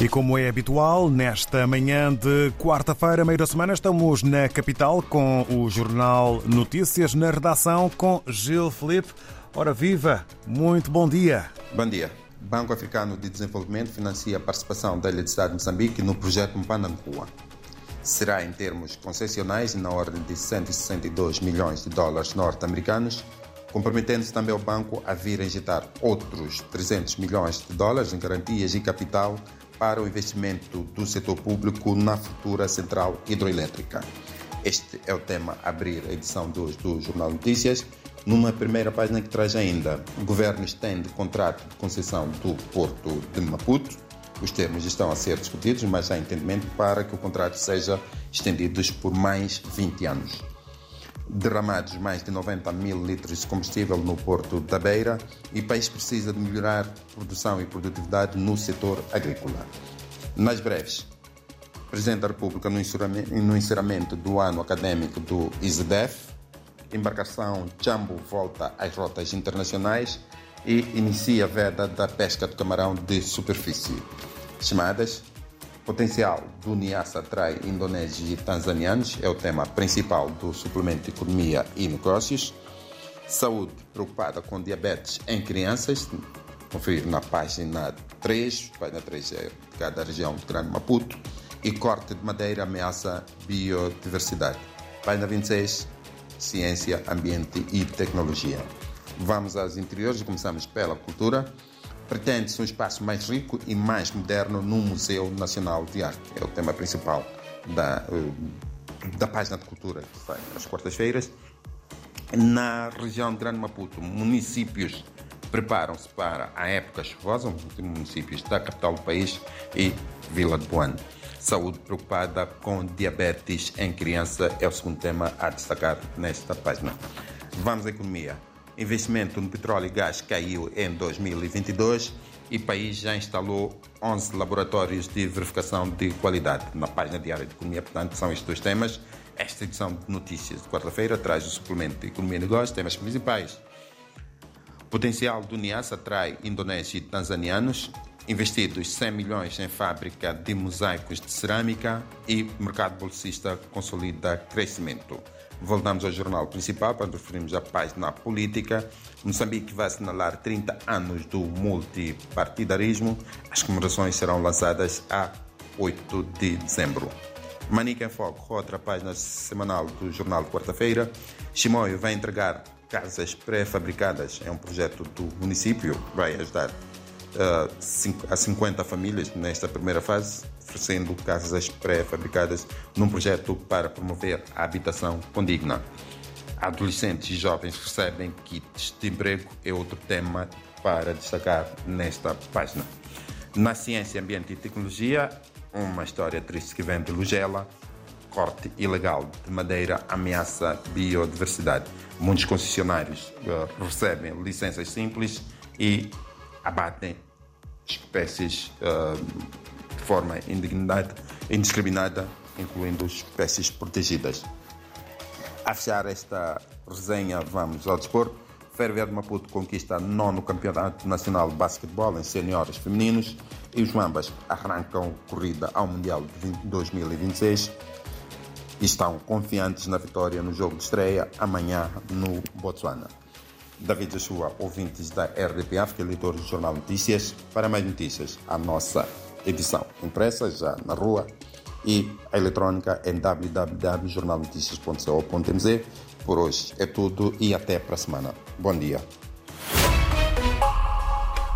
E como é habitual, nesta manhã de quarta-feira, meio da semana, estamos na capital com o Jornal Notícias, na redação com Gil Felipe. Ora viva, muito bom dia. Bom dia. Banco Africano de Desenvolvimento financia a participação da Eletricidade de Moçambique no projeto Mpanancoa. Será em termos concessionais na ordem de 162 milhões de dólares norte-americanos, comprometendo-se também o banco a vir injetar outros 300 milhões de dólares em garantias e capital para o investimento do setor público na futura central hidroelétrica. Este é o tema a abrir a edição 2 do Jornal Notícias. Numa primeira página que traz ainda, o governo estende contrato de concessão do Porto de Maputo. Os termos estão a ser discutidos, mas há entendimento para que o contrato seja estendido por mais 20 anos derramados mais de 90 mil litros de combustível no Porto da Beira e o país precisa de melhorar produção e produtividade no setor agrícola. Nas breves, o Presidente da República no encerramento do ano acadêmico do ISDEF, embarcação Jambo volta às rotas internacionais e inicia a veda da pesca do camarão de superfície. Chamadas Potencial do Niassa atrai indonésios e tanzanianos é o tema principal do suplemento Economia e Negócios. Saúde preocupada com diabetes em crianças, conferir na página 3, página 3 é cada região de Grande Maputo, e corte de madeira ameaça biodiversidade. Página 26, ciência, ambiente e tecnologia. Vamos aos interiores começamos pela cultura pretende-se um espaço mais rico e mais moderno no Museu Nacional de Arte. É o tema principal da, eh, da página de cultura que sai às quartas-feiras. Na região de Grande Maputo, municípios preparam-se para a época chuvosa, municípios da capital do país e Vila de Boane. Saúde preocupada com diabetes em criança é o segundo tema a destacar nesta página. Vamos à economia. Investimento no petróleo e gás caiu em 2022 e o país já instalou 11 laboratórios de verificação de qualidade. Na página diária de economia, portanto, são estes dois temas. Esta edição de notícias de quarta-feira traz o suplemento de economia e negócios, temas principais. Potencial do NIAS atrai indonésios e tanzanianos. Investidos 100 milhões em fábrica de mosaicos de cerâmica e mercado bolsista consolida crescimento. Voltamos ao jornal principal para referirmos à página política. Moçambique vai assinalar 30 anos do multipartidarismo. As comemorações serão lançadas a 8 de dezembro. Manica em Foco, outra página semanal do jornal de quarta-feira. Chimoio vai entregar casas pré-fabricadas. É um projeto do município, vai ajudar a 50 famílias nesta primeira fase oferecendo casas pré-fabricadas num projeto para promover a habitação condigna. Adolescentes e jovens recebem kits de emprego é outro tema para destacar nesta página. Na ciência, ambiente e tecnologia, uma história triste que vem de Lugela, corte ilegal de madeira ameaça biodiversidade. Muitos concessionários uh, recebem licenças simples e abatem espécies uh, forma indiscriminada, incluindo espécies protegidas. A fechar esta resenha, vamos ao desporto. De Maputo conquista nono campeonato nacional de basquetebol em seniores femininos e os Mambas arrancam corrida ao Mundial de 2026 e estão confiantes na vitória no jogo de estreia amanhã no Botswana. David Joshua, ouvintes da RDP África, leitor do Jornal Notícias. Para mais notícias, a nossa edição impressa já na rua e a eletrônica em www.jornalnoticias.co.mz. Por hoje é tudo e até para a semana. Bom dia.